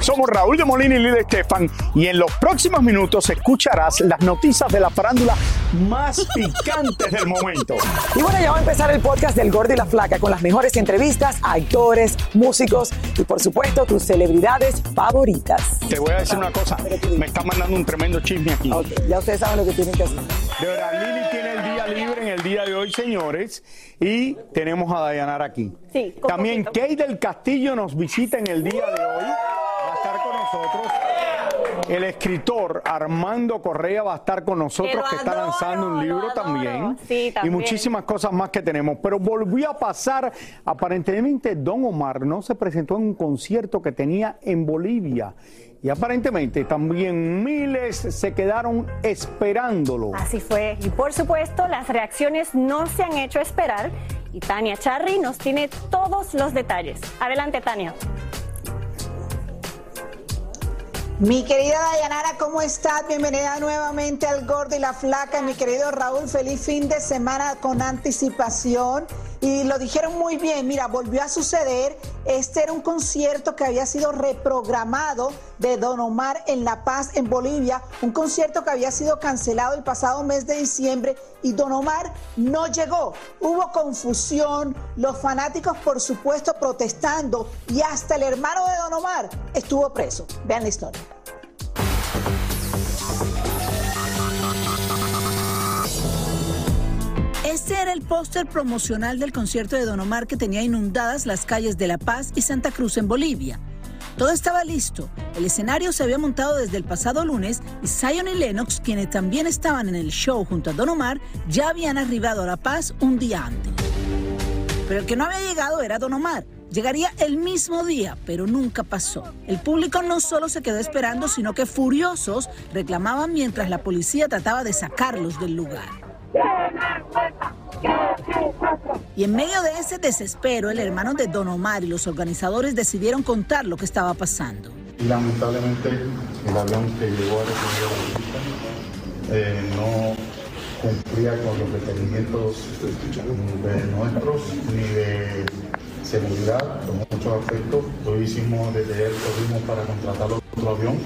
Somos Raúl de Molina y Lidia Estefan y en los próximos minutos escucharás las noticias de la farándula más picantes del momento. Y bueno, ya va a empezar el podcast del Gordo y la Flaca con las mejores entrevistas a actores, músicos y por supuesto tus celebridades favoritas. Te voy a decir una cosa, me está mandando un tremendo chisme aquí. Ok, ya ustedes saben lo que tienen que hacer. De verdad, Lili tiene el día libre en el día de hoy, señores, y tenemos a Dayanara aquí. Sí, con También poquito. Kay del Castillo nos visita en el día de hoy. Va a estar con nosotros. El escritor Armando Correa va a estar con nosotros, Que está adoro, lanzando un libro también. Sí, Y también. muchísimas cosas más que tenemos. Pero volvió a pasar, aparentemente Don Omar no se presentó en un concierto que tenía en Bolivia. Y aparentemente también miles se quedaron esperándolo. Así fue. Y por supuesto, las reacciones no se han hecho esperar. Y Tania Charry nos tiene todos los detalles. Adelante, Tania. Mi querida Dayanara, ¿cómo estás? Bienvenida nuevamente al Gordo y la Flaca. Mi querido Raúl, feliz fin de semana con anticipación. Y lo dijeron muy bien, mira, volvió a suceder. Este era un concierto que había sido reprogramado de Don Omar en La Paz, en Bolivia. Un concierto que había sido cancelado el pasado mes de diciembre y Don Omar no llegó. Hubo confusión, los fanáticos por supuesto protestando y hasta el hermano de Don Omar estuvo preso. Vean la historia. Este era el póster promocional del concierto de Don Omar que tenía inundadas las calles de La Paz y Santa Cruz en Bolivia. Todo estaba listo. El escenario se había montado desde el pasado lunes y Zion y Lennox, quienes también estaban en el show junto a Don Omar, ya habían arribado a La Paz un día antes. Pero el que no había llegado era Don Omar. Llegaría el mismo día, pero nunca pasó. El público no solo se quedó esperando, sino que furiosos reclamaban mientras la policía trataba de sacarlos del lugar. Y en medio de ese desespero, el hermano de Don Omar y los organizadores decidieron contar lo que estaba pasando. Lamentablemente el avión que llegó a la eh, no cumplía con los requerimientos de nuestros ni de seguridad, con mucho afecto. Lo hicimos desde él, corrimos para contratar otro avión,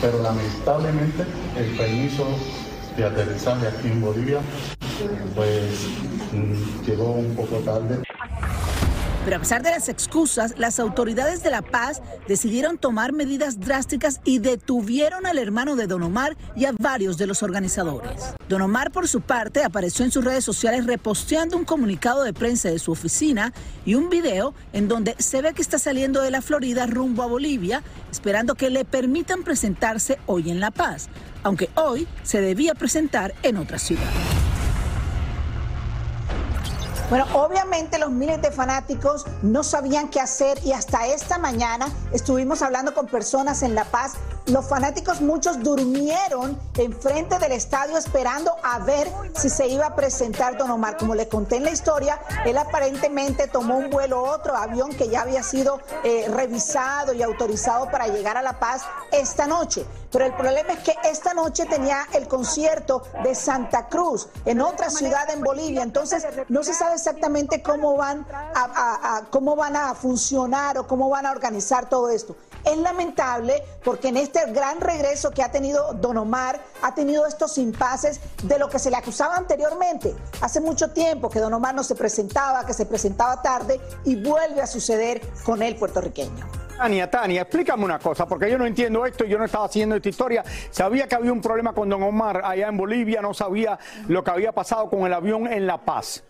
pero lamentablemente el permiso de aterrizaje aquí en Bolivia pues llegó un poco tarde. Pero a pesar de las excusas, las autoridades de La Paz decidieron tomar medidas drásticas y detuvieron al hermano de Don Omar y a varios de los organizadores. Don Omar, por su parte, apareció en sus redes sociales reposteando un comunicado de prensa de su oficina y un video en donde se ve que está saliendo de la Florida rumbo a Bolivia, esperando que le permitan presentarse hoy en La Paz, aunque hoy se debía presentar en otra ciudad. Bueno, obviamente los miles de fanáticos no sabían qué hacer y hasta esta mañana estuvimos hablando con personas en La Paz. Los fanáticos muchos durmieron enfrente del estadio esperando a ver si se iba a presentar Don Omar. Como le conté en la historia, él aparentemente tomó un vuelo otro avión que ya había sido eh, revisado y autorizado para llegar a La Paz esta noche. Pero el problema es que esta noche tenía el concierto de Santa Cruz en otra ciudad en Bolivia. Entonces no se sabe exactamente cómo van a, cómo van a funcionar o cómo van a organizar todo esto. Es lamentable porque en este gran regreso que ha tenido Don Omar, ha tenido estos impases de lo que se le acusaba anteriormente. Hace mucho tiempo que Don Omar no se presentaba, que se presentaba tarde y vuelve a suceder con el puertorriqueño. Tania, Tania, explícame una cosa, porque yo no entiendo esto, yo no estaba haciendo esta historia. Sabía que había un problema con Don Omar allá en Bolivia, no sabía lo que había pasado con el avión en La Paz.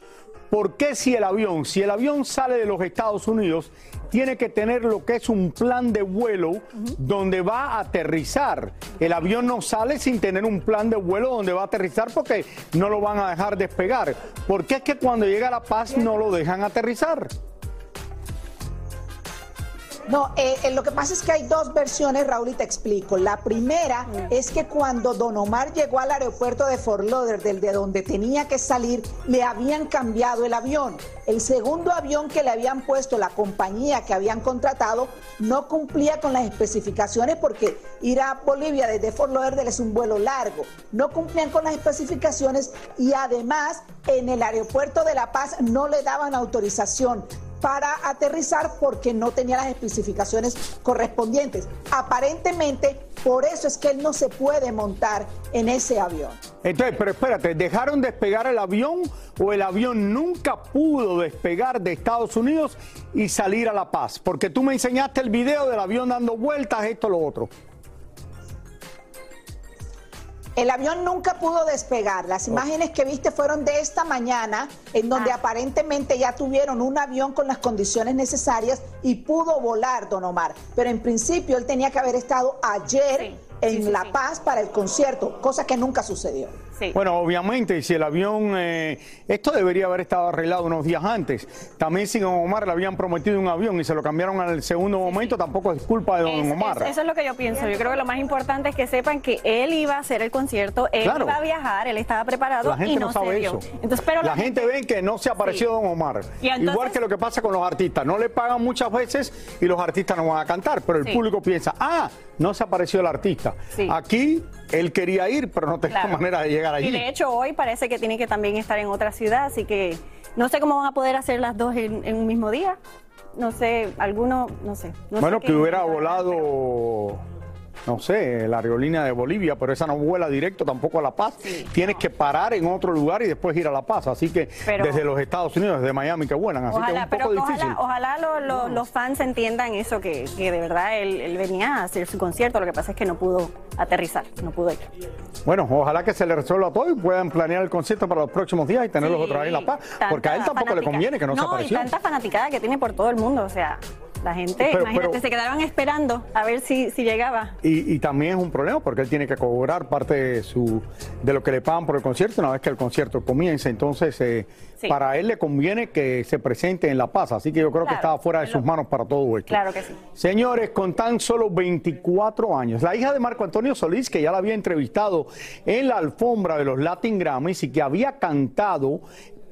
¿Por qué si el avión, si el avión sale de los Estados Unidos, tiene que tener lo que es un plan de vuelo donde va a aterrizar. El avión no sale sin tener un plan de vuelo donde va a aterrizar porque no lo van a dejar despegar. Porque es que cuando llega a La Paz no lo dejan aterrizar. No, eh, eh, lo que pasa es que hay dos versiones, Raúl, y te explico. La primera es que cuando Don Omar llegó al aeropuerto de Fort Lauderdale, de donde tenía que salir, le habían cambiado el avión. El segundo avión que le habían puesto la compañía que habían contratado no cumplía con las especificaciones porque ir a Bolivia desde Fort Lauderdale es un vuelo largo. No cumplían con las especificaciones y además en el aeropuerto de La Paz no le daban autorización para aterrizar porque no tenía las especificaciones correspondientes. Aparentemente, por eso es que él no se puede montar en ese avión. Entonces, pero espérate, ¿dejaron despegar el avión o el avión nunca pudo despegar de Estados Unidos y salir a La Paz? Porque tú me enseñaste el video del avión dando vueltas, esto, lo otro. El avión nunca pudo despegar. Las imágenes que viste fueron de esta mañana, en donde Ah. aparentemente ya tuvieron un avión con las condiciones necesarias y pudo volar, don Omar. Pero en principio él tenía que haber estado ayer Sí, en sí, La sí. Paz para el concierto, cosa que nunca sucedió. Sí. Bueno, obviamente, si el avión, eh, esto debería haber estado arreglado unos días antes. También si Don Omar le habían prometido un avión y se lo cambiaron al segundo momento, tampoco es culpa de Don Es- Omar. es- eso es lo que yo pienso. Yo creo que lo más importante es que sepan que él iba a hacer el concierto, él Claro. iba a viajar, él estaba preparado La gente y no, no, sabe se dio. eso. Entonces, pero la, gente ve que no se apareció. Don Omar. Y entonces- Igual que lo que pasa con los artistas. No le pagan muchas veces y los artistas no van a cantar, pero el público piensa, ah, no se apareció el artista. Aquí él quería ir, pero no tenía Claro. manera de llegar allí. Y de hecho hoy parece que tiene que también estar en otra ciudad, así que no sé cómo van a poder hacer las dos en, en un mismo día. No sé, alguno, no sé. no sé bueno, que hubiera pero- volado, no sé, la aerolínea de Bolivia, pero esa no vuela directo tampoco a La Paz. Sí, Tienes no. que parar en otro lugar y después ir a La Paz. Así que Pero- desde los Estados Unidos, desde Miami que vuelan. Así que Ojalá, es un pero poco que difícil. ojalá, ojalá lo- lo- los fans entiendan eso, que, que de verdad él, él venía a hacer su concierto, lo que pasa es que no pudo aterrizar, no pudo ir. Bueno, ojalá que se le resuelva todo y puedan planear el concierto para los próximos días y tenerlos Sí, otra vez en La Paz. Porque a él tampoco le conviene que no, se y apareció. tanta fanaticada que tiene por todo el mundo, o sea, la gente, Pero- imagínate, pero- se quedaban esperando a ver si, si llegaba. Y, y también es un problema porque él tiene que cobrar parte de su de lo que le pagan por el concierto una vez que el concierto comienza. Entonces, eh, Sí. para él le conviene que se presente en La Paz. Así que yo creo que estaba fuera de sus lo- manos para todo esto. Claro que sí. Señores, con tan solo 24 años, la hija de Marco Antonio Solís, que ya la había entrevistado en la alfombra de los Latin Grammys y que había cantado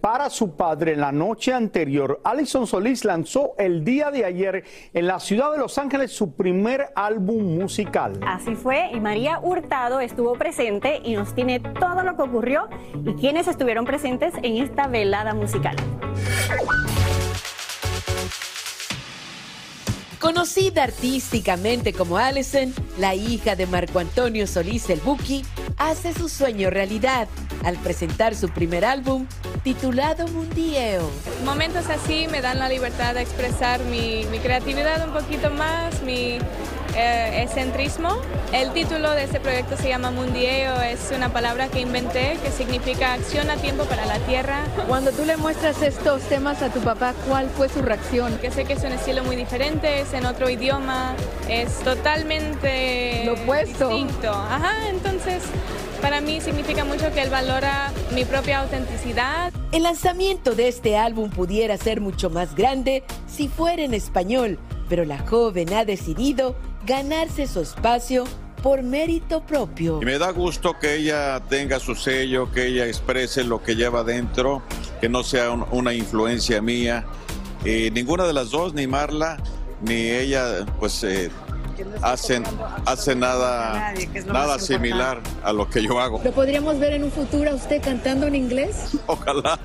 para su padre en la noche anterior, Alison Solís lanzó el día de ayer en la ciudad de Los Ángeles su primer álbum musical. Así fue, y María Hurtado estuvo presente y nos tiene todo lo que ocurrió y quienes estuvieron presentes en esta velada musical. Conocida artísticamente como Allison, la hija de Marco Antonio Solís el Buki, hace su sueño realidad al presentar su primer álbum titulado Mundieo. Momentos así me dan la libertad de expresar mi, mi creatividad un poquito más, mi eh, excentrismo. El título de este proyecto se llama Mundieo, es una palabra que inventé que significa acción a tiempo para la tierra. Cuando tú le muestras estos temas a tu papá, ¿cuál fue su reacción? Que sé que es un estilo muy diferente, es en otro idioma, es totalmente Lo opuesto. distinto. Ajá, entonces para mí significa mucho que él valora mi propia autenticidad. El lanzamiento de este álbum pudiera ser mucho más grande si fuera en español, pero la joven ha decidido ganarse su espacio por mérito propio. Y me da gusto que ella tenga su sello, que ella exprese lo que lleva dentro, que no sea un- una influencia mía. Eh, ninguna de las dos, ni Marla, ni ella, pues eh, hacen, hacen nada, nada similar a lo que yo hago. ¿Lo podríamos ver en un futuro a usted cantando en inglés? Ojalá,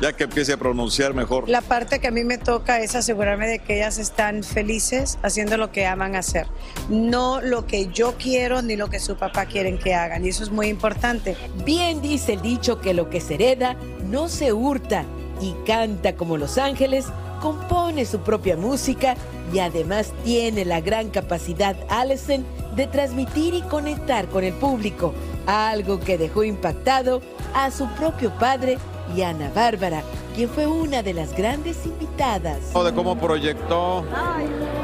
ya que empiece a pronunciar mejor. La parte que a mí me toca es asegurarme de que ellas están felices haciendo lo que aman hacer, no lo que yo quiero ni lo que su papá quieren que hagan, y eso es muy importante. Bien dice el dicho que lo que se hereda no se hurta y canta como Los Ángeles, compone su propia música y además tiene la gran capacidad Allison de transmitir y conectar con el público, algo que dejó impactado a su propio padre y Ana Bárbara, quien fue una de las grandes invitadas. De cómo proyectó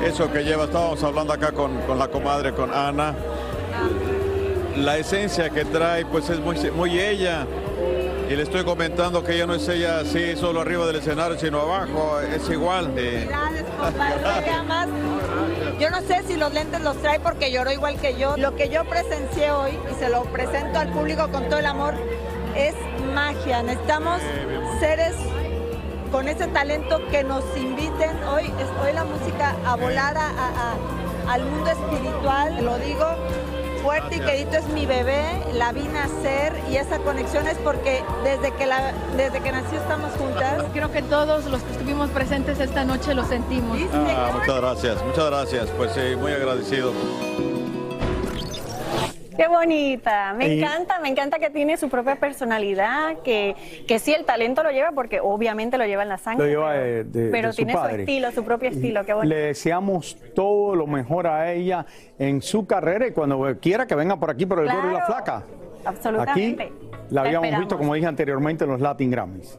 eso que lleva, estábamos hablando acá con, con la comadre, con Ana. La esencia que trae, pues es muy, muy ella. Y le estoy comentando que ella no es ella así, solo arriba del escenario, sino abajo, es igual. De... Yo no sé si los lentes los trae porque lloró igual que yo. Lo que yo presencié hoy y se lo presento al público con todo el amor es magia. Necesitamos seres con ese talento que nos inviten. Hoy, hoy la música a volar al mundo espiritual, lo digo fuerte y querido es mi bebé, la vi nacer y esa conexión es porque desde que, la, desde que nació estamos juntas. Creo que todos los que estuvimos presentes esta noche lo sentimos. Ah, muchas gracias, muchas gracias, pues sí, muy agradecido. Qué bonita, me encanta, me encanta que tiene su propia personalidad, que, que sí el talento lo lleva porque obviamente lo lleva en la sangre. Lo lleva de, pero tiene su, estilo, su propio estilo, qué bonito. Le deseamos todo lo mejor a ella en su carrera y cuando quiera que venga por aquí por el claro, y la Flaca. Absolutamente. Aquí la habíamos visto, como dije anteriormente, en los Latin Grammys.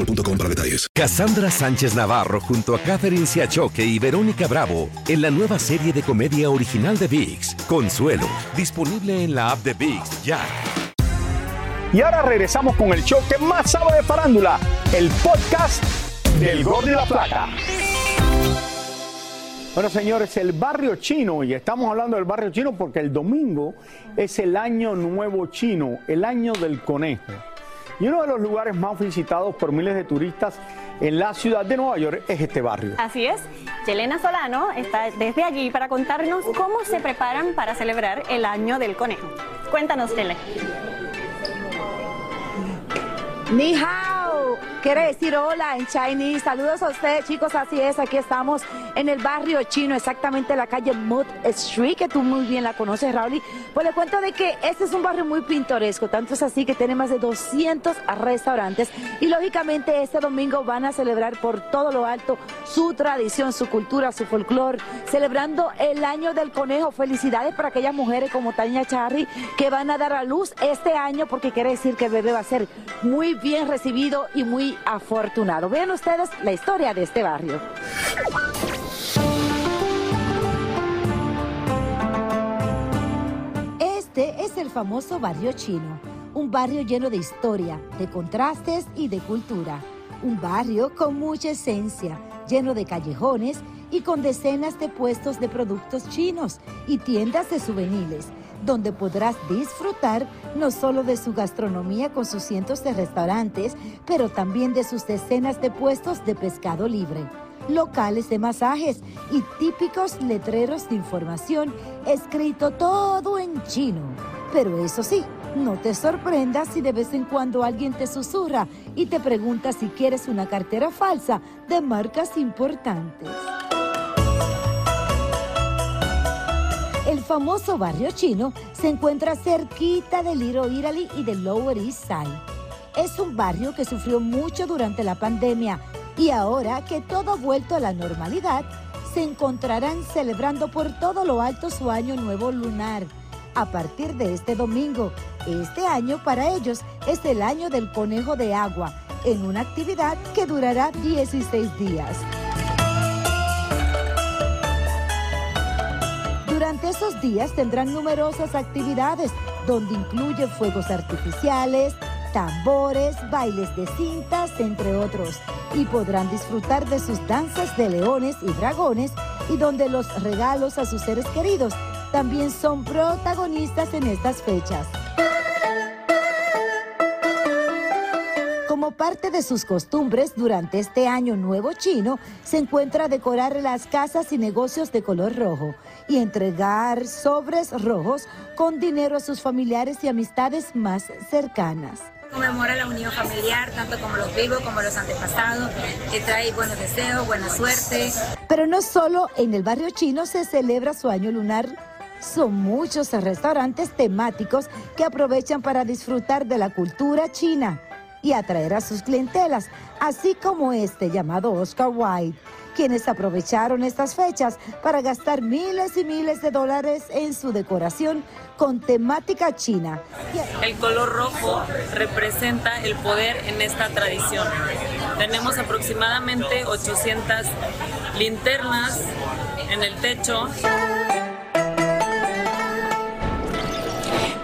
boostmobile.com para detalles. Cassandra Sánchez Navarro junto a Catherine Siachoque y Verónica Bravo en la nueva serie de comedia original de VIX, Consuelo, disponible en la app de VIX ya. Y ahora regresamos con el show que más sabe de farándula, el podcast del Gol de la Plata. Bueno, señores, el barrio chino, y estamos hablando del barrio chino porque el domingo es el año nuevo chino, el año del conejo y uno de los lugares más visitados por miles de turistas en la ciudad de Nueva York es este barrio. Así es. Yelena Solano está desde allí para contarnos cómo se preparan para celebrar el Año del Conejo. Cuéntanos, Tele. Ni hao, quiere decir hola en Chinese. Saludos a ustedes, chicos. Así es, aquí estamos en el barrio chino, exactamente en la calle Mud Street, que tú muy bien la conoces, Raúl. Pues le cuento de que este es un barrio muy pintoresco, tanto es así que tiene más de 200 restaurantes y lógicamente este domingo van a celebrar por todo lo alto su tradición, su cultura, su folclore, celebrando el año del conejo. Felicidades para aquellas mujeres como Tania Charry que van a dar a luz este año porque quiere decir que el bebé va a ser muy bien recibido y muy afortunado. Vean ustedes la historia de este barrio. Este es el famoso barrio chino, un barrio lleno de historia, de contrastes y de cultura. Un barrio con mucha esencia, lleno de callejones y con decenas de puestos de productos chinos y tiendas de souvenirs donde podrás disfrutar no solo de su gastronomía con sus cientos de restaurantes, pero también de sus decenas de puestos de pescado libre, locales de masajes y típicos letreros de información escrito todo en chino. Pero eso sí, no te sorprendas si de vez en cuando alguien te susurra y te pregunta si quieres una cartera falsa de marcas importantes. El famoso barrio chino se encuentra cerquita de Little Italy y del Lower East Side. Es un barrio que sufrió mucho durante la pandemia y ahora que todo ha vuelto a la normalidad, se encontrarán celebrando por todo lo alto su año nuevo lunar. A partir de este domingo, este año para ellos es el año del conejo de agua, en una actividad que durará 16 días. Durante esos días tendrán numerosas actividades donde incluye fuegos artificiales, tambores, bailes de cintas, entre otros, y podrán disfrutar de sus danzas de leones y dragones y donde los regalos a sus seres queridos también son protagonistas en estas fechas. Como parte de sus costumbres, durante este año nuevo chino, se encuentra decorar las casas y negocios de color rojo y entregar sobres rojos con dinero a sus familiares y amistades más cercanas. Conmemora la unión familiar, tanto como los vivos como los antepasados, que trae buenos deseos, buena suerte. Pero no solo en el barrio chino se celebra su año lunar. Son muchos restaurantes temáticos que aprovechan para disfrutar de la cultura china y atraer a sus clientelas, así como este llamado Oscar White, quienes aprovecharon estas fechas para gastar miles y miles de dólares en su decoración con temática china. El color rojo representa el poder en esta tradición. Tenemos aproximadamente 800 linternas en el techo.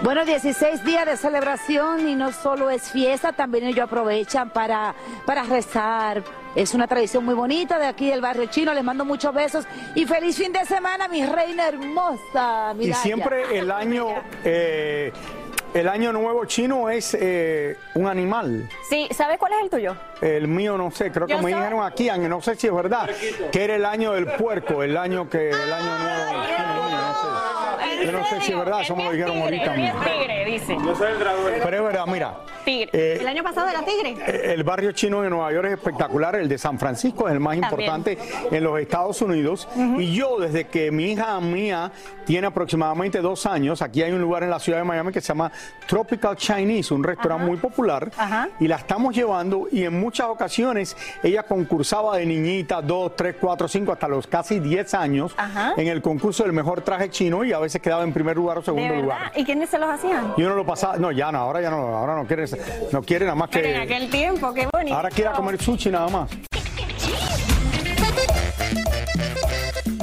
Bueno, 16 días de celebración y no solo es fiesta, también ellos aprovechan para, para rezar. Es una tradición muy bonita de aquí del barrio chino. Les mando muchos besos y feliz fin de semana, mi reina hermosa. Y siempre el año, eh, el año nuevo chino es eh, un animal. Sí, ¿sabe cuál es el tuyo? El mío no sé, creo que me soy- dijeron aquí, aunque no sé si es verdad, que era el año del puerco, el año que el año nuevo no sé. Yo no sé si es verdad, eso me lo dijeron ahorita mismo. Tigre, dice. Yo soy el dragón. Pero es verdad, mira. Tigre. Eh, el año pasado era tigre. Eh, El barrio chino de Nueva York es espectacular, el de San Francisco es el más También. importante en los Estados Unidos. Y yo, desde que mi hija mía tiene aproximadamente dos años, aquí hay un lugar en la ciudad de Miami que se llama Tropical Chinese, un restaurante muy popular, y la estamos llevando y en muchas ocasiones ella concursaba de niñita, dos, tres, cuatro, cinco, hasta los casi 10 años en el concurso del mejor traje chino y a veces quedaba en primer lugar o ¿De segundo lugar. ¿Y quiénes se los hacían? Y uno lo pasaba, no, ya no, ahora ya no, ahora no quiere, no quiere nada más que... Pero en aquel tiempo, qué bonito. Ahora quiere comer sushi nada más.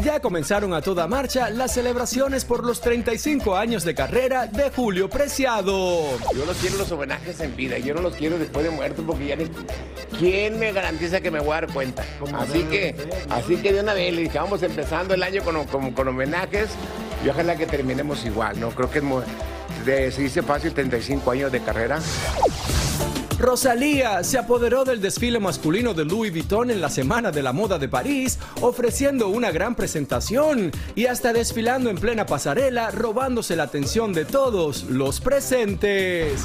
Ya comenzaron a toda marcha las celebraciones por los 35 años de carrera de Julio Preciado. Yo los quiero los homenajes en vida, yo no los quiero después de muerto porque ya ni... ¿Quién me garantiza que me voy a dar cuenta? Así que, así que de una vez le dije, vamos empezando el año con, con- con homenajes y ojalá que terminemos igual, ¿no? Creo que es muy- de, se dice fácil 35 años de carrera. Rosalía se apoderó del desfile masculino de Louis Vuitton en la Semana de la Moda de París, ofreciendo una gran presentación y hasta desfilando en plena pasarela, robándose la atención de todos los presentes.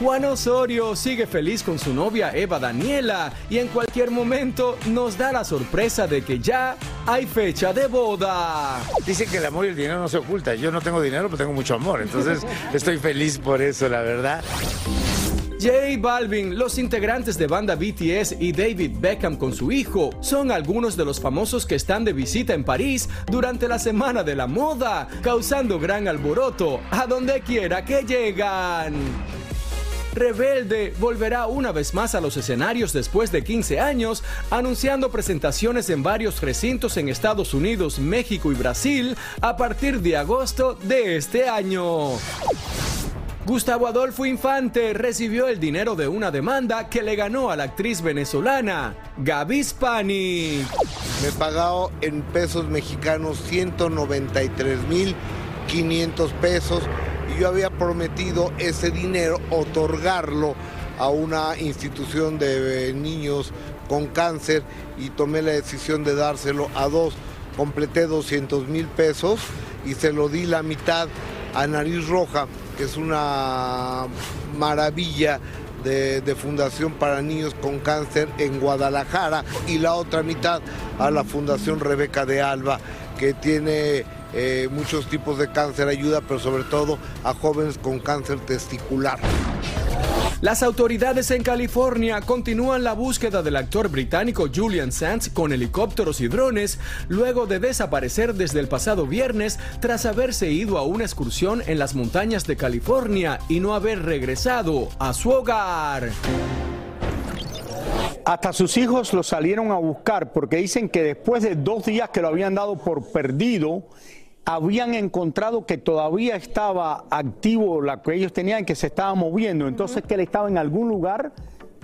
Juan Osorio sigue feliz con su novia Eva Daniela y en cualquier momento nos da la sorpresa de que ya hay fecha de boda. Dicen que el amor y el dinero no se oculta. Yo no tengo dinero, pero tengo mucho amor. Entonces estoy feliz por eso, la verdad. J Balvin, los integrantes de banda BTS y David Beckham con su hijo son algunos de los famosos que están de visita en París durante la Semana de la Moda, causando gran alboroto a donde quiera que llegan. Rebelde volverá una vez más a los escenarios después de 15 años, anunciando presentaciones en varios recintos en Estados Unidos, México y Brasil a partir de agosto de este año. Gustavo Adolfo Infante recibió el dinero de una demanda que le ganó a la actriz venezolana Gaby Spani. Me he pagado en pesos mexicanos 193.500 pesos y yo había prometido ese dinero otorgarlo a una institución de eh, niños con cáncer y tomé la decisión de dárselo a dos. Completé 200 mil pesos y se lo di la mitad a Nariz Roja, es una maravilla de, de Fundación para Niños con Cáncer en Guadalajara y la otra mitad a la Fundación Rebeca de Alba, que tiene eh, muchos tipos de cáncer, ayuda, pero sobre todo a jóvenes con cáncer testicular. Las autoridades en California continúan la búsqueda del actor británico Julian Sands con helicópteros y drones luego de desaparecer desde el pasado viernes tras haberse ido a una excursión en las montañas de California y no haber regresado a su hogar. Hasta sus hijos lo salieron a buscar porque dicen que después de dos días que lo habían dado por perdido, habían encontrado que todavía estaba activo la que ellos tenían, que se estaba moviendo. Entonces que él estaba en algún lugar,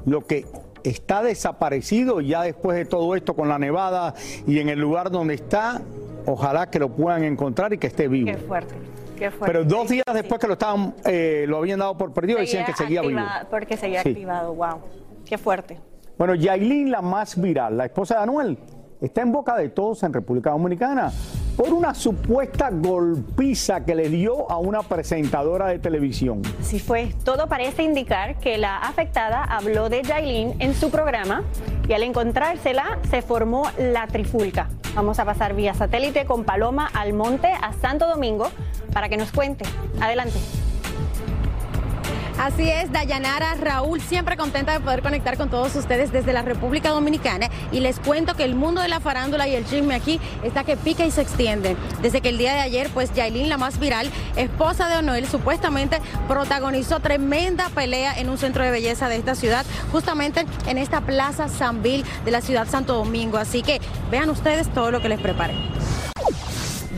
lo que está desaparecido ya después de todo esto con la nevada y en el lugar donde está, ojalá que lo puedan encontrar y que esté vivo. Qué fuerte. Qué fuerte. Pero dos días después que lo estaban, eh, lo habían dado por perdido, decían que seguía vivo. Porque seguía Sí. activado, wow. Qué fuerte. Bueno, Yailin, la más viral, la esposa de Anuel, está en boca de todos en República Dominicana. Por una supuesta golpiza que le dio a una presentadora de televisión. Así fue, todo parece indicar que la afectada habló de Yailin en su programa y al encontrársela se formó la trifulca. Vamos a pasar vía satélite con Paloma Almonte a Santo Domingo para que nos cuente. Adelante. Así es, Dayanara, Raúl, siempre contenta de poder conectar con todos ustedes desde la República Dominicana y les cuento que el mundo de la farándula y el chisme aquí está que pica y se extiende. Desde que el día de ayer, pues Yailin, la más viral, esposa de Onoel, supuestamente protagonizó tremenda pelea en un centro de belleza de esta ciudad, justamente en esta Plaza Sanvil de la ciudad Santo Domingo. Así que vean ustedes todo lo que les preparé.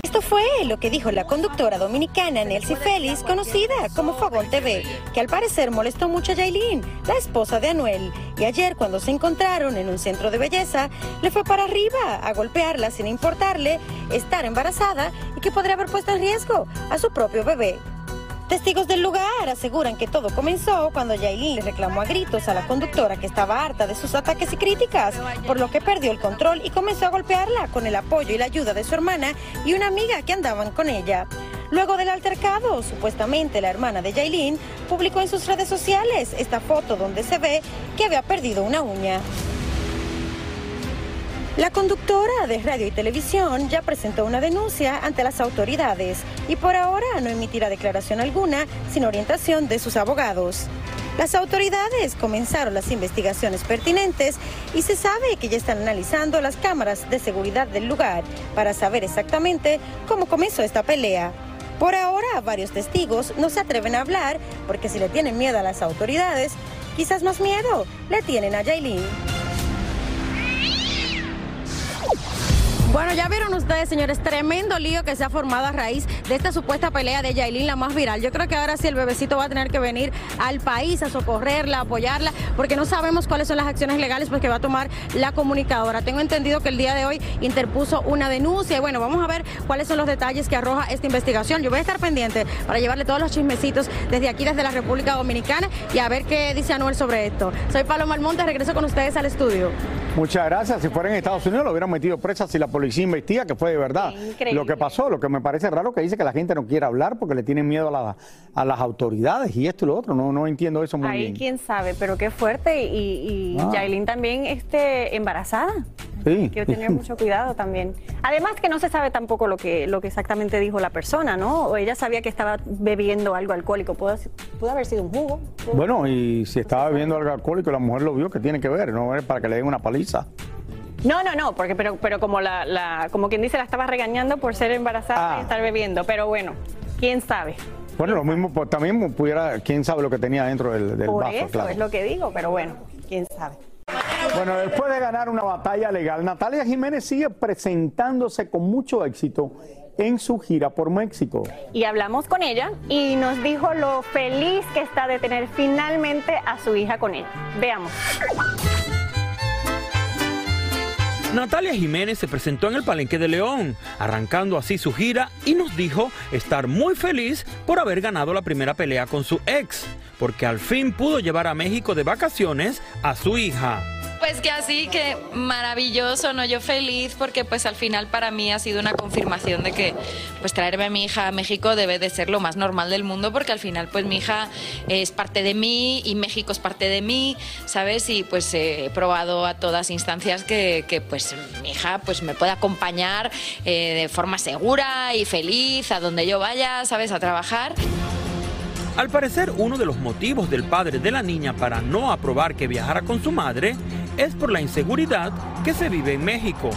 Esto fue lo que dijo la conductora dominicana Nelcy Félix, conocida como Fogón TV, que al parecer molestó mucho a Yailin, la esposa de Anuel, y ayer cuando se encontraron en un centro de belleza, le fue para arriba a golpearla sin importarle estar embarazada y que podría haber puesto en riesgo a su propio bebé. Testigos del lugar aseguran que todo comenzó cuando Yailin le reclamó a gritos a la conductora que estaba harta de sus ataques y críticas, por lo que perdió el control y comenzó a golpearla con el apoyo y la ayuda de su hermana y una amiga que andaban con ella. Luego del altercado, supuestamente la hermana de Yailin publicó en sus redes sociales esta foto donde se ve que había perdido una uña. La conductora de radio y televisión ya presentó una denuncia ante las autoridades y por ahora no emitirá declaración alguna sin orientación de sus abogados. Las autoridades comenzaron las investigaciones pertinentes y se sabe que ya están analizando las cámaras de seguridad del lugar para saber exactamente cómo comenzó esta pelea. Por ahora, varios testigos no se atreven a hablar porque si le tienen miedo a las autoridades, quizás más miedo le tienen a Yailin. Bueno, ya vieron ustedes, señores, tremendo lío que se ha formado a raíz de esta supuesta pelea de Yailin, la más viral. Yo creo que ahora sí el bebecito va a tener que venir al país a socorrerla, apoyarla, porque no sabemos cuáles son las acciones legales pues, que va a tomar la comunicadora. Tengo entendido que el día de hoy interpuso una denuncia y bueno, vamos a ver cuáles son los detalles que arroja esta investigación. Yo voy a estar pendiente para llevarle todos los chismecitos desde aquí, desde la República Dominicana y a ver qué dice Anuel sobre esto. Soy Paloma Almonte, regreso con ustedes al estudio. Muchas gracias. Si fuera en Estados Unidos lo hubieran metido presa si la policía investiga que fue de verdad lo que pasó. Lo que me parece raro que dice que la gente no quiere hablar porque le tienen miedo a, la- a las autoridades y esto y lo otro. No, no entiendo eso muy Ahí bien. quién sabe, pero qué fuerte. Y, y Ah. Yailin también este, embarazada. Sí. Que tener mucho cuidado también. Además que no se sabe tampoco lo que, lo que exactamente dijo la persona, ¿no? O ella sabía que estaba bebiendo algo alcohólico. Pudo, pudo haber sido un jugo. Bueno, y si estaba bebiendo algo alcohólico la mujer lo vio, ¿qué tiene que ver? No es para que le den una paliza. No, no, no, porque pero, pero como la, la- como quien dice la estaba regañando por ser embarazada Ah. y estar bebiendo. Pero bueno, quién sabe. Bueno, lo mismo, pues, también pudiera, quién sabe lo que tenía dentro del, del por vaso, eso claro. es lo que digo, pero bueno, quién sabe. Bueno, después de ganar una batalla legal, Natalia Jiménez sigue presentándose con mucho éxito en su gira por México. Y hablamos con ella y nos dijo lo feliz que está de tener finalmente a su hija con ella. Veamos. Natalia Jiménez se presentó en el Palenque de León, arrancando así su gira y nos dijo estar muy feliz por haber ganado la primera pelea con su ex, porque al fin pudo llevar a México de vacaciones a su hija. Pues que así, que maravilloso, ¿no? Yo feliz porque pues al final para mí ha sido una confirmación de que pues traerme a mi hija a México debe de ser lo más normal del mundo porque al final pues mi hija es parte de mí y México es parte de mí, ¿sabes? Y pues he probado a todas instancias que, que, pues mi hija pues me puede acompañar eh, de forma segura y feliz a donde yo vaya, ¿sabes? A trabajar. Al parecer, uno de los motivos del padre de la niña para no aprobar que viajara con su madre es por la inseguridad que se vive en México.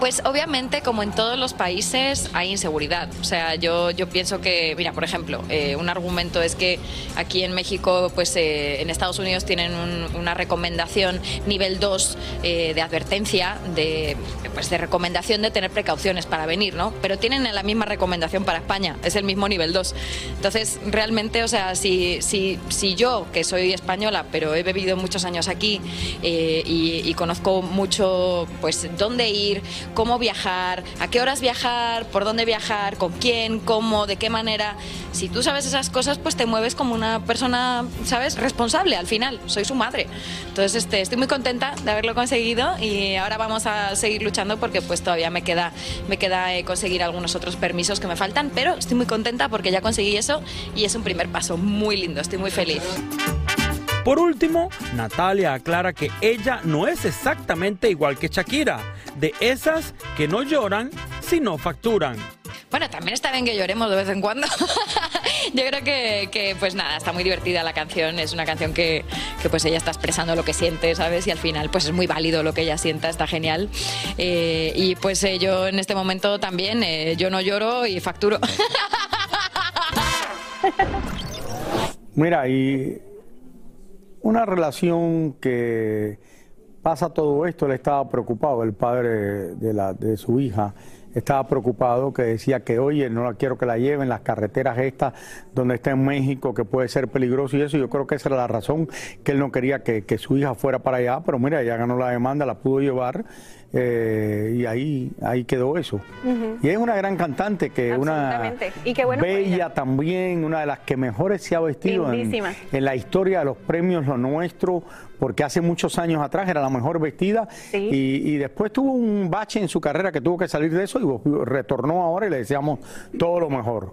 Pues obviamente, como en todos los países, hay inseguridad. O sea, yo, yo pienso que, mira, por ejemplo, eh, un argumento es que aquí en México, pues eh, en Estados Unidos tienen un- una recomendación nivel 2 eh, de advertencia, de, pues de recomendación de tener precauciones para venir, ¿no? Pero tienen la misma recomendación para España, es el mismo nivel 2. Entonces, realmente, o sea, si, si, si yo, que soy española, pero he vivido muchos años aquí eh, y, y conozco mucho, pues, dónde ir, cómo viajar, a qué horas viajar, por dónde viajar, con quién, cómo, de qué manera. Si tú sabes esas cosas, pues te mueves como una persona, ¿sabes? Responsable al final. Soy su madre. Entonces, este, estoy muy contenta de haberlo conseguido y ahora vamos a seguir luchando porque pues todavía me queda, me queda eh, conseguir algunos otros permisos que me faltan, pero estoy muy contenta porque ya conseguí eso y es un primer paso muy lindo. Estoy muy feliz. Por último, Natalia aclara que ella no es exactamente igual que Shakira, de esas que no lloran, sino facturan. Bueno, también está bien que lloremos de vez en cuando. Yo creo que, que, pues nada, está muy divertida la canción. Es una canción que, que, pues ella está expresando lo que siente, ¿sabes? Y al final pues es muy válido lo que ella sienta, está genial. Eh, y pues eh, yo en este momento también, eh, yo no lloro y facturo. Mira, y una relación que pasa todo esto, él estaba preocupado, el padre de, la, de su hija estaba preocupado, que decía que, oye, no la quiero que la lleven, las carreteras estas, donde está en México, que puede ser peligroso y eso, yo creo que esa era la razón, que él no quería que, que su hija fuera para allá, pero mira, ella ganó la demanda, la pudo llevar eh, y ahí, ahí quedó eso. Uh -huh. Y es una gran cantante, que una y qué bueno bella también, una de las que mejores se ha vestido en, en, la historia de los premios Lo Nuestro, porque hace muchos años atrás era la mejor vestida sí. y, y, después tuvo un bache en su carrera que tuvo que salir de eso y retornó ahora y le deseamos todo lo mejor.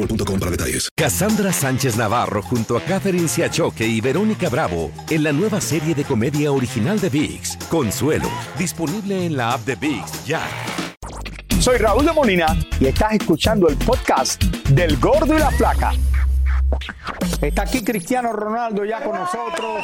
para detalles. Cassandra Sánchez Navarro junto a Catherine Siachoque y Verónica Bravo en la nueva serie de comedia original de VIX, Consuelo, disponible en la app de VIX ya. Soy Raúl de Molina y estás escuchando el podcast del Gordo y la Flaca. Está aquí Cristiano Ronaldo ya con nosotros.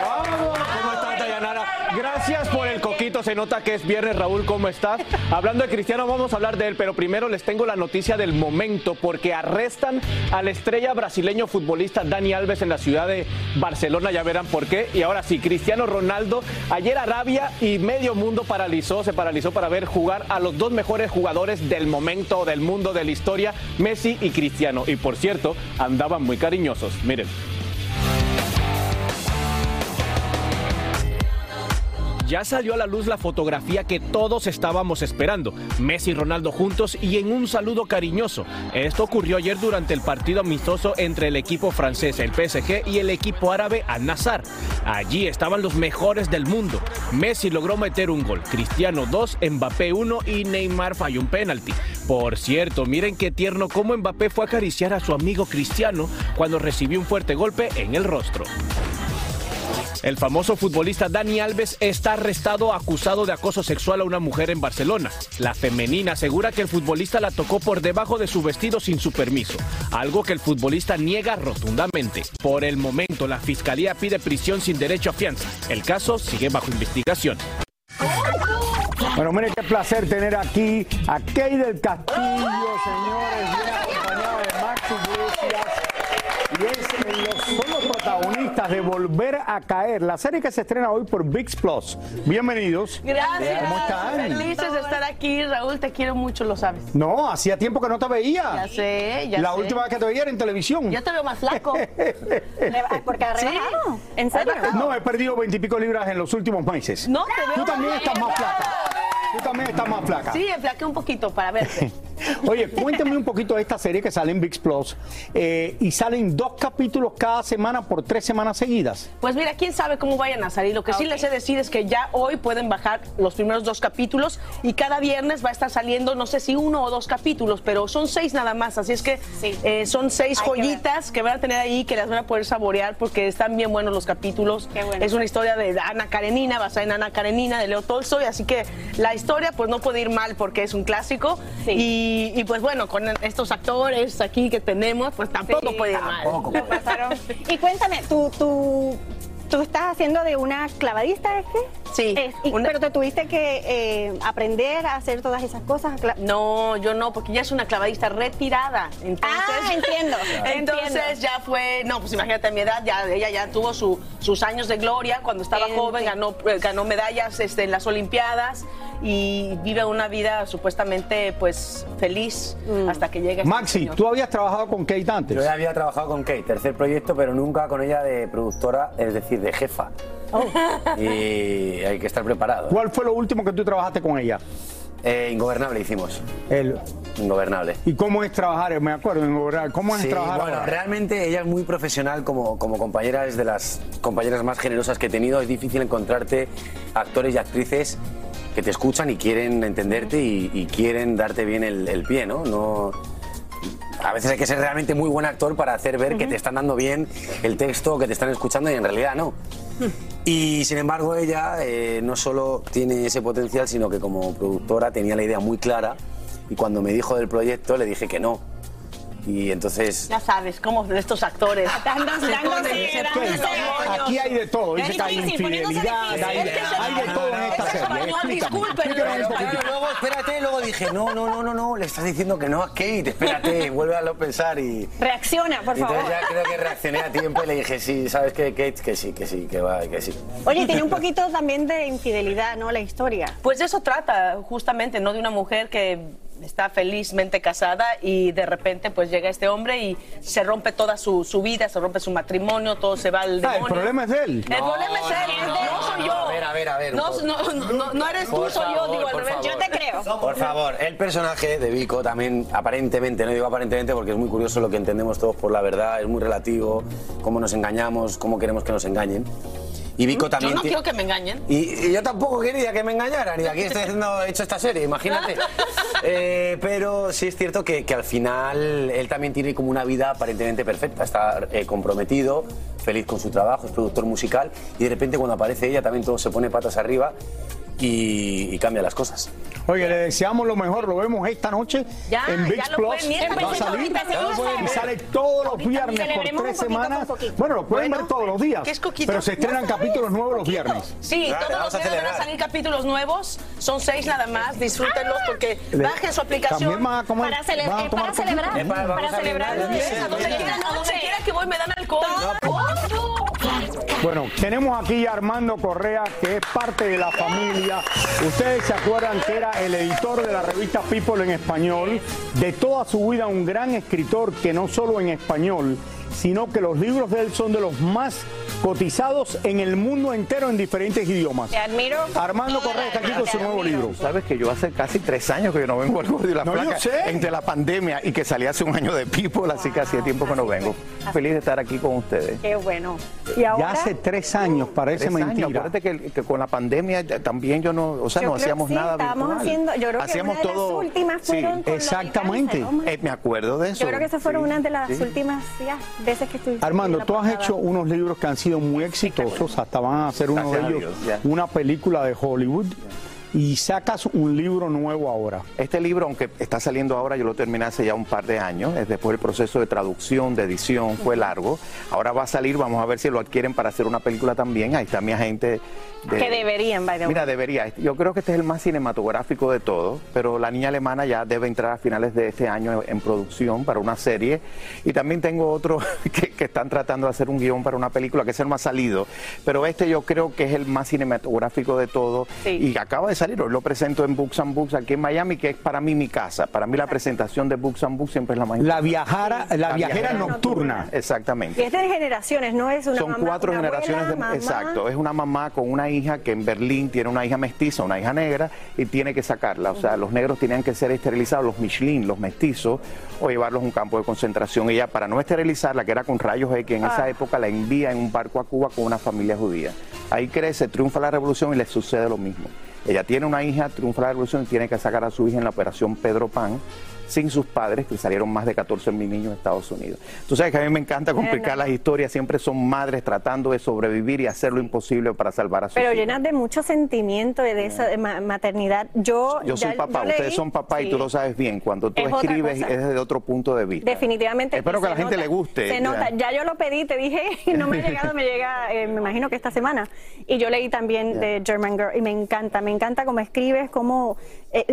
Vamos. ¿Cómo estás, Dayanara? Gracias por el Se nota que es viernes, Raúl. ¿Cómo estás? Hablando de Cristiano, vamos a hablar de él, pero primero les tengo la noticia del momento porque arrestan a la estrella brasileño futbolista Dani Alves en la ciudad de Barcelona. Ya verán por qué. Y ahora sí, Cristiano Ronaldo. Ayer Arabia y medio mundo paralizó, se paralizó para ver jugar a los dos mejores jugadores del momento, del mundo, de la historia, Messi y Cristiano. Y por cierto, andaban muy cariñosos. Miren. Ya salió a la luz la fotografía que todos estábamos esperando, Messi y Ronaldo juntos y en un saludo cariñoso. Esto ocurrió ayer durante el partido amistoso entre el equipo francés, el PSG, y el equipo árabe Al Nassr. Allí estaban los mejores del mundo. Messi logró meter un gol, Cristiano 2, Mbappé 1 y Neymar falló un penalti. Por cierto, miren qué tierno cómo Mbappé fue a acariciar a su amigo Cristiano cuando recibió un fuerte golpe en el rostro. El famoso futbolista Dani Alves está arrestado acusado de acoso sexual a una mujer en Barcelona. La femenina asegura que el futbolista la tocó por debajo de su vestido sin su permiso, algo que el futbolista niega rotundamente. Por el momento, la fiscalía pide prisión sin derecho a fianza. El caso sigue bajo investigación. Bueno, miren qué placer tener aquí a Key del Castillo, señores, bien acompañado de Maxi. Son los protagonistas de Volver a Caer, la serie que se estrena hoy por VIX Plus. Bienvenidos. Gracias. ¿Cómo están? Felices de estar aquí, Raúl. Te quiero mucho, lo sabes. No, hacía tiempo que no te veía. Ya sé, ya La sé. última vez que te veía era en televisión. Yo te veo más flaco. Porque ha ¿Sí? rebajado. ¿En serio? No, he perdido veintipico libras en los últimos meses. No, te veo Tú también estás más flaca. Tú también estás más flaca. Sí, enflaqué un poquito para verte. Oye, cuéntame un poquito de esta serie que sale en VIX Plus. eh, y salen dos capítulos cada semana por tres semanas seguidas. Pues mira, quién sabe cómo vayan a salir. Lo que sí les sé decir es que ya hoy pueden bajar los primeros dos capítulos y cada viernes va a estar saliendo, no sé si uno o dos capítulos, pero son seis nada más. Así es que eh, son seis Hay que ver. joyitas que, van a tener ahí, que las van a poder saborear porque están bien buenos los capítulos. Qué bueno. Es una historia de Ana Karenina, basada en Ana Karenina, de Leo Tolstoy. Así que la historia pues no puede ir mal porque es un clásico. Y, y, pues bueno, con estos actores aquí que tenemos, pues tampoco Sí, puede ir mal. Lo pasaron. Y cuéntame, ¿tú, tú, tú estás haciendo de una clavadista, ¿es que? Sí. Es- y- Pero te tuviste que eh, aprender a hacer todas esas cosas. No, yo no, porque ella es una clavadista retirada. Entonces, Ah, entiendo, Entonces entiendo. ya fue, no, pues imagínate a mi edad, ya ella ya tuvo su- sus años de gloria cuando estaba Entiendo. joven, ganó, eh, ganó medallas este, en las Olimpiadas y vive una vida supuestamente pues feliz Mm. hasta que llegue. este Maxi, tú habías trabajado con Kate antes. Yo ya había trabajado con Kate, tercer proyecto, pero nunca con ella de productora, es decir, de jefa. Y hay que estar preparado. ¿Cuál fue lo último que tú trabajaste con ella? Eh, Ingobernable hicimos. El- Ingobernable. ¿Y cómo es trabajar? Me acuerdo, Ingobernable. ¿cómo es Sí, trabajar bueno, ahora? realmente ella es muy profesional como, como compañera, es de las compañeras más generosas que he tenido. Es difícil encontrarte actores y actrices que te escuchan y quieren entenderte y, y quieren darte bien el, el pie, ¿no? no a veces hay que ser realmente muy buen actor para hacer ver que te están dando bien el texto, que te están escuchando y en realidad no. Y sin embargo ella eh, no solo tiene ese potencial, sino que como productora tenía la idea muy clara y cuando me dijo del proyecto le dije que no. Y entonces... Ya sabes, cómo de estos actores. Dándose- Se dándose-. Aquí hay de todo. Dice Es que hay infidelidad, hay, de todo en esta Es serie. disculpen, luego, espérate, luego dije, no, no, no, no, no, le estás diciendo que no a Kate, espérate, vuelve a pensar y... Reacciona, por favor. entonces ya creo que reaccioné a tiempo y le dije, sí, ¿sabes qué, Kate? Que sí, que sí, que va, que sí. Oye, tiene un poquito también de infidelidad, ¿no? La historia. Pues de eso trata, justamente, ¿no? De una mujer que está felizmente casada y de repente pues llega este hombre y se rompe toda su, su vida, se rompe su matrimonio, todo se va al Ah, demonio. el problema es él. El problema es él, no, soy yo. A ver, a ver, a ver. No, no, no, no eres tú, Por soy yo, digo al revés. Yo te creo. Por favor, el personaje de Vico también, aparentemente, no digo aparentemente porque es muy curioso lo que entendemos todos por la verdad, es muy relativo, cómo nos engañamos, cómo queremos que nos engañen. Y Vico Yo también. no ti- quiero que me engañen. Y, y yo tampoco quería que me engañaran, y aquí estoy haciendo, he hecho esta serie, imagínate. Eh, pero sí es cierto que, que al final él también tiene como una vida aparentemente perfecta, está eh, comprometido, feliz con su trabajo, es productor musical, y de repente cuando aparece ella también todo se pone patas arriba y, y cambia las cosas. Oye, le deseamos lo mejor, lo vemos esta noche Ya, en ya VIX lo Plus. pueden Va a empecemos salir y sale todos los viernes por celebremos tres semanas. Bueno, lo pueden Bueno, ver todos los días, ¿qué es coquito? pero se estrenan capítulos nuevos los viernes. Sí, Dale, todos los días van a salir capítulos nuevos. Son seis nada más. Disfrútenlos porque bajen su aplicación. Para cele- eh, para celebrar. Para celebrar a donde quiera que voy me dan alcohol. Bueno, tenemos aquí a Armando Correa, que es parte de la familia. Ustedes se acuerdan que era el editor de la revista People en español, de toda su vida un gran escritor que no solo en español, sino que los libros de él son de los más cotizados en el mundo entero en diferentes idiomas. Te admiro. Armando Correa está aquí con su nuevo libro. Sabes que yo hace casi tres años que yo no vengo al Gordo y la No, yo Flaca sé. entre la pandemia y que salí hace un año de People, así que hacía tiempo que no vengo. Feliz de estar aquí con ustedes. Qué bueno. Y ahora. Ya hace tres años, parece Tres años. mentira. Acuérdate que, que con la pandemia también yo no, o sea, Yo no hacíamos que sí, nada estábamos virtual. haciendo- yo creo que hacíamos una de las todo. últimas fueron con del Exactamente. Eh, me acuerdo de eso. Yo creo que esas fueron Sí, una de las sí. últimas ya, veces que estuviste. Armando, tú has hecho unos libros que han sido muy exitosos, hasta van a hacer uno de ellos, una película de Hollywood, y sacas un libro nuevo ahora. Este libro, aunque está saliendo ahora, yo lo terminé hace ya un par de años. Es después el proceso de traducción, de edición, fue largo. Ahora va a salir, vamos a ver si lo adquieren para hacer una película también. Ahí está mi agente. de- Que deberían, by the way. Mira, debería. Yo creo que este es el más cinematográfico de todos, pero La Niña Alemana ya debe entrar a finales de este año en producción para una serie. Y también tengo otro que, que están tratando de hacer un guion para una película, que ese no ha salido. Pero este yo creo que es el más cinematográfico de todos. Y acaba de salir, hoy lo presento en Books and Books aquí en Miami, que es para mí mi casa. Para mí la presentación de Books and Books siempre es la más La importante. viajara, la, viajera nocturna. Exactamente. Y es de generaciones, no es una Son mamá, cuatro una generaciones abuela, de mamá. exacto, es una mamá con una hija que en Berlín tiene una hija mestiza, una hija negra y tiene que sacarla, o sea, los negros tenían que ser esterilizados, los Michelin, los mestizos o llevarlos a un campo de concentración. Ella para no esterilizarla, que era con rayos X en esa Ah. época, la envía en un barco a Cuba con una familia judía. Ahí crece, triunfa la revolución y le sucede lo mismo. Ella tiene una hija, triunfa la revolución y tiene que sacar a su hija en la operación Pedro Pan sin sus padres, que salieron más de 14 mil niños en Estados Unidos. Tú sabes que a mí me encanta complicar las historias, siempre son madres tratando de sobrevivir y hacer lo imposible para salvar a sus Pero hijos. llenas de mucho sentimiento y de esa de ma- maternidad. Yo, Yo soy ya- papá, yo leí- ustedes son papá y tú lo sabes bien. Cuando tú Es escribes es desde otro punto de vista. Definitivamente. Espero que a la gente nota, le guste. Se nota. Ya yo lo pedí, te dije, no me ha llegado, me llega, eh, me imagino que esta semana. Y yo leí también de German Girl y me encanta, me encanta cómo escribes, cómo eh,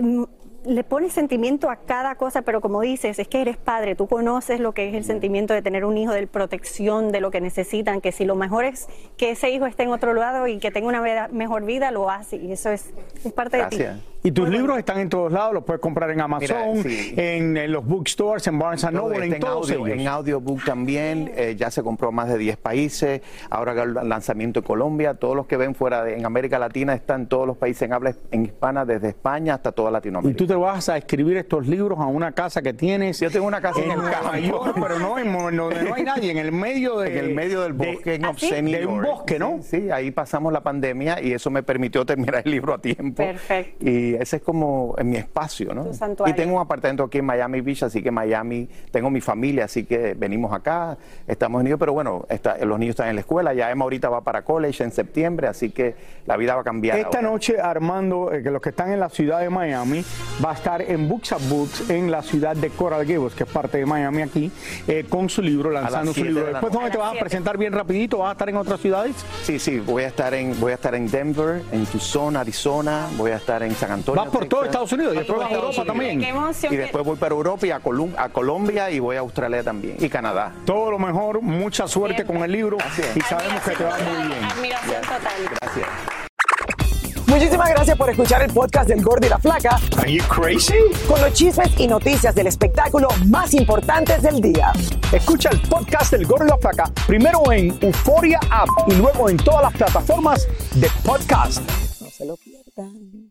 le pones sentimiento a cada cosa, pero como dices, es que eres padre, tú conoces lo que es el sentimiento de tener un hijo, de protección, de lo que necesitan, que si lo mejor es que ese hijo esté en otro lado y que tenga una mejor vida, lo hace. Y eso es, es parte de ti. Y tus libros están en todos lados, los puedes comprar en Amazon, Mira, sí. en, en los bookstores, en Barnes Todo Noble, en en, todos audio, ellos. en audiobook también, eh, ya se compró más de 10 países, ahora el lanzamiento en Colombia, todos los que ven fuera de en América Latina están todos los países en habla en hispana, desde España hasta toda Y Latinoamérica. tú te vas a escribir estos libros a una casa que tienes. Yo tengo una casa en el Nueva. York, pero no en donde no hay nadie, en el medio de en el medio del de- bosque en ¿Ah, sí? Obscenity de un bosque, ¿no? Sí, sí, ahí pasamos la pandemia y eso me permitió terminar el libro a tiempo. Perfecto. Y ese es como en mi espacio, ¿no? Y tengo un apartamento aquí en Miami Beach, así que Miami, tengo mi familia, así que venimos acá, estamos unidos, pero bueno, está- los niños están en la escuela, ya Emma ahorita va para college en septiembre, así que la vida va a cambiar. Esta ahora. noche Armando, eh, que los que están en la ciudad de Miami, va a estar en Books Up Books en la ciudad de Coral Gables, que es parte de Miami aquí, eh, con su libro, lanzando su libro. de la Después. ¿dónde te vas a presentar bien rapidito? ¿Vas a estar en otras ciudades? Sí, sí, voy a estar en, voy a estar en Denver, en Tucson, Arizona, voy a estar en San Antonio. Vas por todo. Estados Unidos y después vas a Europa también. Qué emoción Y después voy para Europa y a, Colum- a Colombia y voy a Australia también y Canadá. Todo lo mejor, mucha suerte con el libro y sabemos que te va muy bien. Admiración total. Gracias. Muchísimas gracias por escuchar el podcast del Gordo y la Flaca. Are you crazy? Con los chismes y noticias del espectáculo más importantes del día. Escucha el podcast del Gordo y la Flaca primero en Euforia App y luego en todas las plataformas de podcast. No se lo pierdan.